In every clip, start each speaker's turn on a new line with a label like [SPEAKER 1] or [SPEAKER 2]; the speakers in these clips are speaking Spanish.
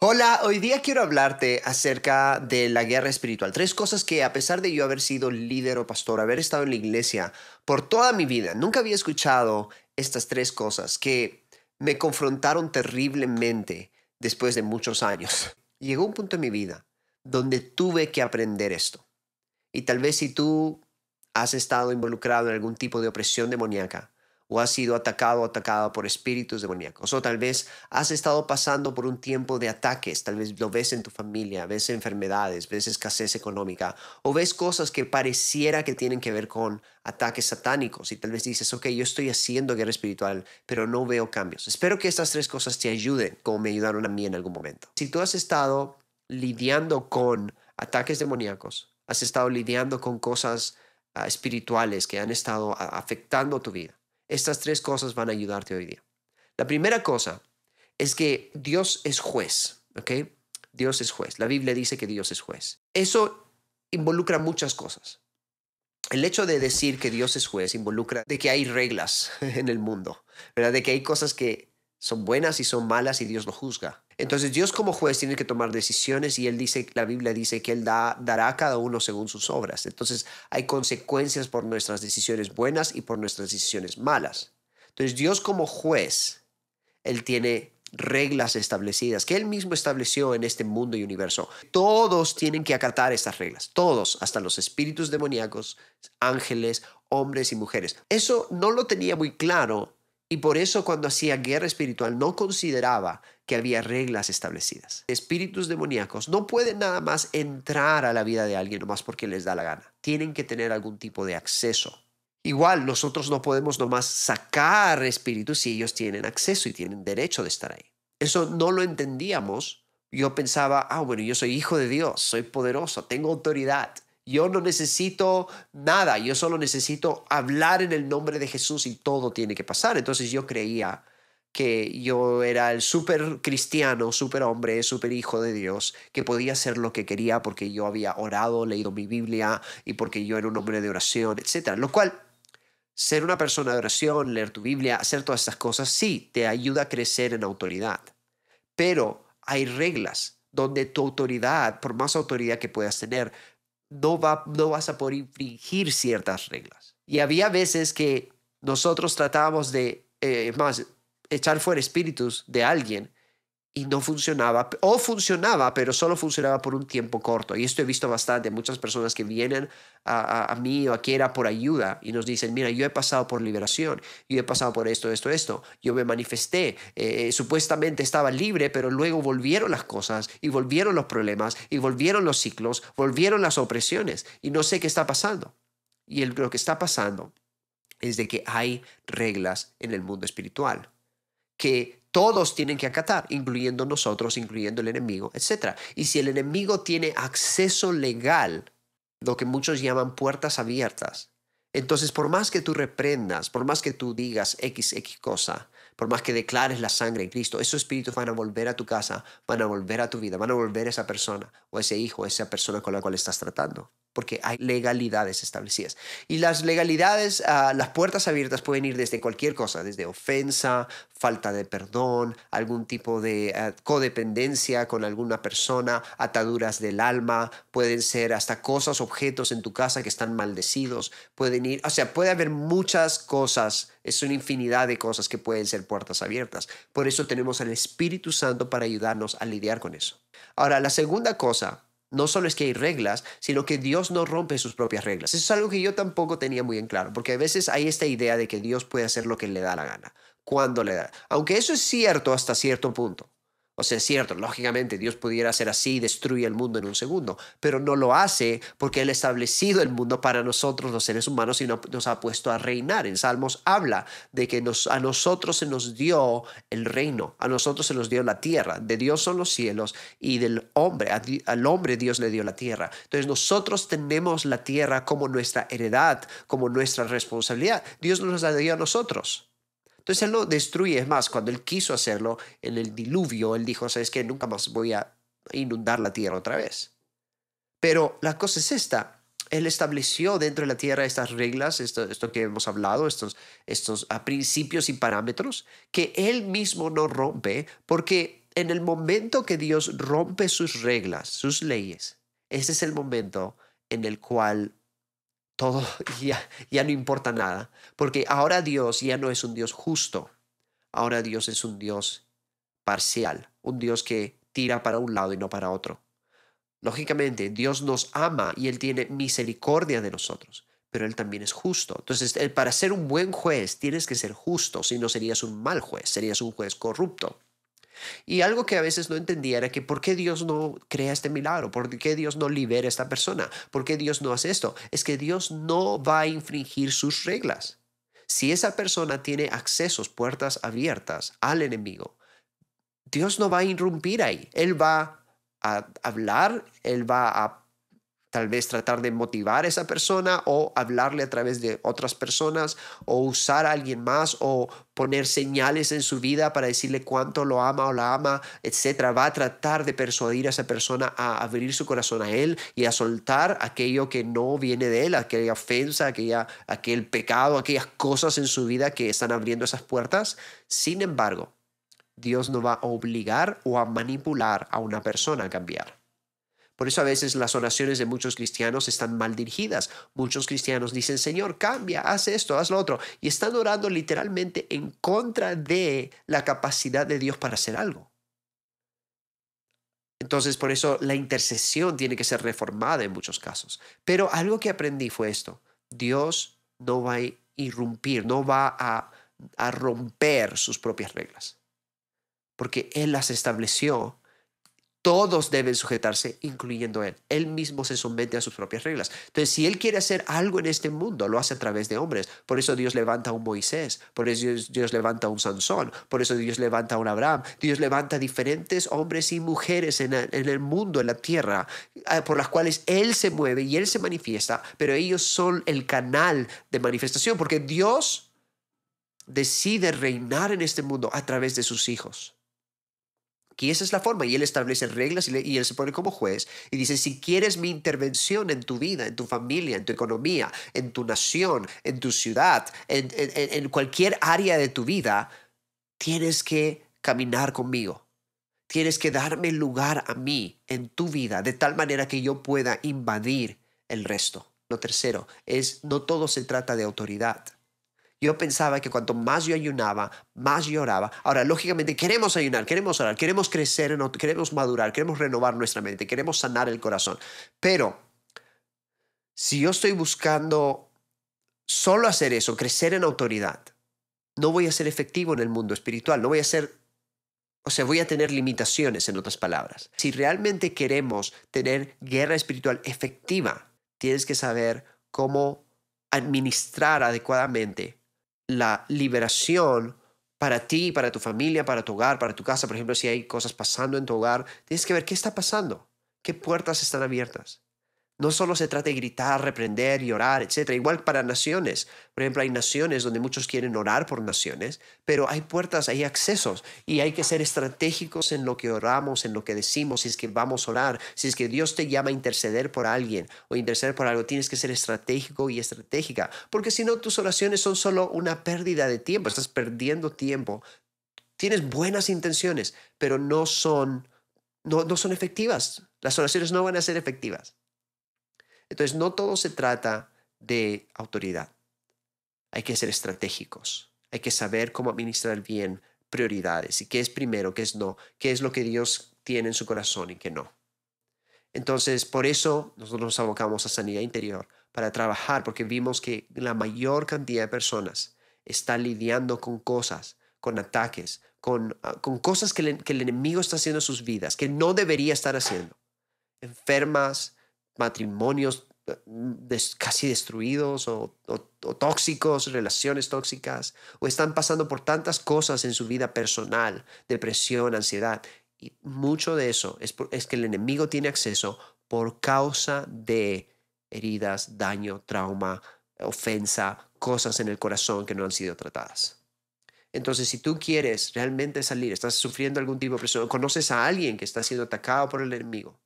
[SPEAKER 1] Hola, hoy día quiero hablarte acerca de la guerra espiritual. Tres cosas que a pesar de yo haber sido líder o pastor, haber estado en la iglesia por toda mi vida, nunca había escuchado estas tres cosas que me confrontaron terriblemente después de muchos años. Llegó un punto en mi vida donde tuve que aprender esto. Y tal vez si tú has estado involucrado en algún tipo de opresión demoníaca, o has sido atacado o atacada por espíritus demoníacos, o tal vez has estado pasando por un tiempo de ataques, tal vez lo ves en tu familia, ves enfermedades, ves escasez económica, o ves cosas que pareciera que tienen que ver con ataques satánicos, y tal vez dices, ok, yo estoy haciendo guerra espiritual, pero no veo cambios. Espero que estas tres cosas te ayuden, como me ayudaron a mí en algún momento. Si tú has estado lidiando con ataques demoníacos, has estado lidiando con cosas ah, espirituales que han estado afectando tu vida, estas tres cosas van a ayudarte hoy día. La primera cosa es que Dios es juez, ¿ok? Dios es juez. La Biblia dice que Dios es juez. Eso involucra muchas cosas. El hecho de decir que Dios es juez involucra de que hay reglas en el mundo, ¿verdad? De que hay cosas que son buenas y son malas y Dios lo juzga. Entonces Dios como juez tiene que tomar decisiones y él dice, la Biblia dice que él da, dará a cada uno según sus obras. Entonces hay consecuencias por nuestras decisiones buenas y por nuestras decisiones malas. Entonces Dios como juez, él tiene reglas establecidas que él mismo estableció en este mundo y universo. Todos tienen que acatar estas reglas, todos, hasta los espíritus demoníacos, ángeles, hombres y mujeres. Eso no lo tenía muy claro y por eso cuando hacía guerra espiritual no consideraba que había reglas establecidas. Espíritus demoníacos no pueden nada más entrar a la vida de alguien nomás porque les da la gana. Tienen que tener algún tipo de acceso. Igual nosotros no podemos nomás sacar espíritus si ellos tienen acceso y tienen derecho de estar ahí. Eso no lo entendíamos. Yo pensaba, ah, bueno, yo soy hijo de Dios, soy poderoso, tengo autoridad. Yo no necesito nada, yo solo necesito hablar en el nombre de Jesús y todo tiene que pasar. Entonces yo creía que yo era el súper cristiano, súper hombre, súper hijo de Dios, que podía hacer lo que quería porque yo había orado, leído mi Biblia y porque yo era un hombre de oración, etc. Lo cual, ser una persona de oración, leer tu Biblia, hacer todas estas cosas, sí, te ayuda a crecer en autoridad. Pero hay reglas donde tu autoridad, por más autoridad que puedas tener, no, va, no vas a poder infringir ciertas reglas. Y había veces que nosotros tratábamos de, eh, más, echar fuera espíritus de alguien y no funcionaba, o funcionaba, pero solo funcionaba por un tiempo corto. Y esto he visto bastante, muchas personas que vienen a, mí o a Kiera por ayuda y nos dicen, mira, yo he pasado por liberación, yo he pasado por esto, esto, esto, yo me manifesté, eh, supuestamente estaba libre, pero luego volvieron las cosas y volvieron los problemas y volvieron los ciclos, volvieron las opresiones y no sé qué está pasando. Y lo que está pasando es de que hay reglas en el mundo espiritual que todos tienen que acatar, incluyendo nosotros, incluyendo el enemigo, etc. Y si el enemigo tiene acceso legal, lo que muchos llaman puertas abiertas, entonces por más que tú reprendas, por más que tú digas X, X cosa, por más que declares la sangre en Cristo, esos espíritus van a volver a tu casa, van a volver a tu vida, van a volver a esa persona o ese hijo, esa persona con la cual estás tratando porque hay legalidades establecidas. Y las legalidades, ah, las puertas abiertas pueden ir desde cualquier cosa, desde ofensa, falta de perdón, algún tipo de ah, codependencia con alguna persona, ataduras del alma, pueden ser hasta cosas, objetos en tu casa que están maldecidos, pueden ir, o sea, puede haber muchas cosas, es una infinidad de cosas que pueden ser puertas abiertas. Por eso tenemos al Espíritu Santo para ayudarnos a lidiar con eso. Ahora, la segunda cosa no solo es que hay reglas, sino que Dios no rompe sus propias reglas. Eso es algo que yo tampoco tenía muy en claro, porque a veces hay esta idea de que Dios puede hacer lo que le da la gana, cuando le da. Aunque eso es cierto hasta cierto punto. O sea, es cierto, lógicamente Dios pudiera hacer así y destruye el mundo en un segundo, pero no lo hace porque Él ha establecido el mundo para nosotros los seres humanos y nos ha puesto a reinar. En Salmos habla de que nos, a nosotros se nos dio el reino, a nosotros se nos dio la tierra, de Dios son los cielos y del hombre, al hombre Dios le dio la tierra. Entonces nosotros tenemos la tierra como nuestra heredad, como nuestra responsabilidad. Dios nos la dio a nosotros. Entonces él lo destruye. Es más, cuando él quiso hacerlo en el diluvio, él dijo, sabes que nunca más voy a inundar la tierra otra vez. Pero la cosa es esta. Él estableció dentro de la tierra estas reglas, esto, esto que hemos hablado, estos, estos ah, principios y parámetros que él mismo no rompe porque en el momento que Dios rompe sus reglas, sus leyes, ese es el momento en el cual todo ya, ya no importa nada, porque ahora Dios ya no es un Dios justo, ahora Dios es un Dios parcial, un Dios que tira para un lado y no para otro. Lógicamente, Dios nos ama y Él tiene misericordia de nosotros, pero Él también es justo. Entonces, para ser un buen juez tienes que ser justo, si no serías un mal juez, serías un juez corrupto. Y algo que a veces no entendía era que por qué Dios no crea este milagro, por qué Dios no libera a esta persona, por qué Dios no hace esto. Es que Dios no va a infringir sus reglas. Si esa persona tiene accesos, puertas abiertas al enemigo, Dios no va a irrumpir ahí. Él va a hablar, Él va a tal vez tratar de motivar a esa persona o hablarle a través de otras personas o usar a alguien más o poner señales en su vida para decirle cuánto lo ama o la ama, etcétera. Va a tratar de persuadir a esa persona a abrir su corazón a él y a soltar aquello que no viene de él, aquella ofensa, aquella, aquel pecado, aquellas cosas en su vida que están abriendo esas puertas. Sin embargo, Dios no va a obligar o a manipular a una persona a cambiar. Por eso a veces las oraciones de muchos cristianos están mal dirigidas. Muchos cristianos dicen, Señor, cambia, haz esto, haz lo otro. Y están orando literalmente en contra de la capacidad de Dios para hacer algo. Entonces, por eso la intercesión tiene que ser reformada en muchos casos. Pero algo que aprendí fue esto. Dios no va a irrumpir, no va a, romper sus propias reglas. Porque Él las estableció todos deben sujetarse, incluyendo Él. Él mismo se somete a sus propias reglas. Entonces, si Él quiere hacer algo en este mundo, lo hace a través de hombres. Por eso Dios levanta a un Moisés, por eso Dios, levanta a un Sansón, por eso Dios levanta a un Abraham. Dios levanta diferentes hombres y mujeres en el mundo, en la tierra, eh, por las cuales Él se mueve y Él se manifiesta, pero ellos son el canal de manifestación, porque Dios decide reinar en este mundo a través de sus hijos. Y esa es la forma. Y él establece reglas y, él se pone como juez y dice, si quieres mi intervención en tu vida, en tu familia, en tu economía, en tu nación, en tu ciudad, en, en cualquier área de tu vida, tienes que caminar conmigo. Tienes que darme lugar a mí en tu vida de tal manera que yo pueda invadir el resto. Lo tercero es, no todo se trata de autoridad. Yo pensaba que cuanto más yo ayunaba, más yo oraba. Ahora, lógicamente, queremos ayunar, queremos orar, queremos crecer, queremos madurar, queremos renovar nuestra mente, queremos sanar el corazón. Pero si yo estoy buscando solo hacer eso, crecer en autoridad, no voy a ser efectivo en el mundo espiritual, no voy a ser, o sea, voy a tener limitaciones en otras palabras. Si realmente queremos tener guerra espiritual efectiva, tienes que saber cómo administrar adecuadamente la liberación para ti, para tu familia, para tu hogar, para tu casa. Por ejemplo, si hay cosas pasando en tu hogar, tienes que ver qué está pasando, qué puertas están abiertas. No solo se trata de gritar, reprender y orar, etc. Igual para naciones. Por ejemplo, hay naciones donde muchos quieren orar por naciones, pero hay puertas, hay accesos y hay que ser estratégicos en lo que oramos, en lo que decimos, si es que vamos a orar, si es que Dios te llama a interceder por alguien o interceder por algo, tienes que ser estratégico y estratégica, porque si no, tus oraciones son solo una pérdida de tiempo, estás perdiendo tiempo. Tienes buenas intenciones, pero no son, no, no son efectivas. Las oraciones no van a ser efectivas. Entonces, no todo se trata de autoridad. Hay que ser estratégicos. Hay que saber cómo administrar bien prioridades y qué es primero, qué es no, qué es lo que Dios tiene en su corazón y qué no. Entonces, por eso nosotros nos abocamos a sanidad interior, para trabajar, porque vimos que la mayor cantidad de personas está lidiando con cosas, con ataques, con, ah, con cosas que, que el enemigo está haciendo en sus vidas, que no debería estar haciendo. Enfermas, matrimonios eh, casi destruidos o, tóxicos, relaciones tóxicas, o están pasando por tantas cosas en su vida personal, depresión, ansiedad. Y mucho de eso es, es que el enemigo tiene acceso por causa de heridas, daño, trauma, ofensa, cosas en el corazón que no han sido tratadas. Entonces, si tú quieres realmente salir, estás sufriendo algún tipo de presión, conoces a alguien que está siendo atacado por el enemigo,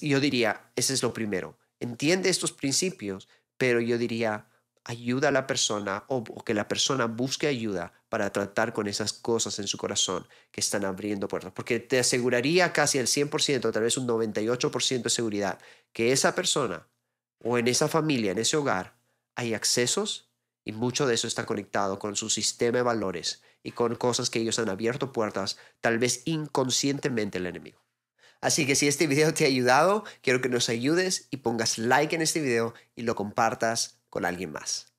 [SPEAKER 1] yo diría, ese es lo primero. Entiende estos principios, pero yo diría, ayuda a la persona o, que la persona busque ayuda para tratar con esas cosas en su corazón que están abriendo puertas. Porque te aseguraría casi el 100%, tal vez un 98% de seguridad, que esa persona o en esa familia, en ese hogar, hay accesos y mucho de eso está conectado con su sistema de valores y con cosas que ellos han abierto puertas, tal vez inconscientemente el enemigo. Así que si este video te ha ayudado, quiero que nos ayudes y pongas like en este video y lo compartas con alguien más.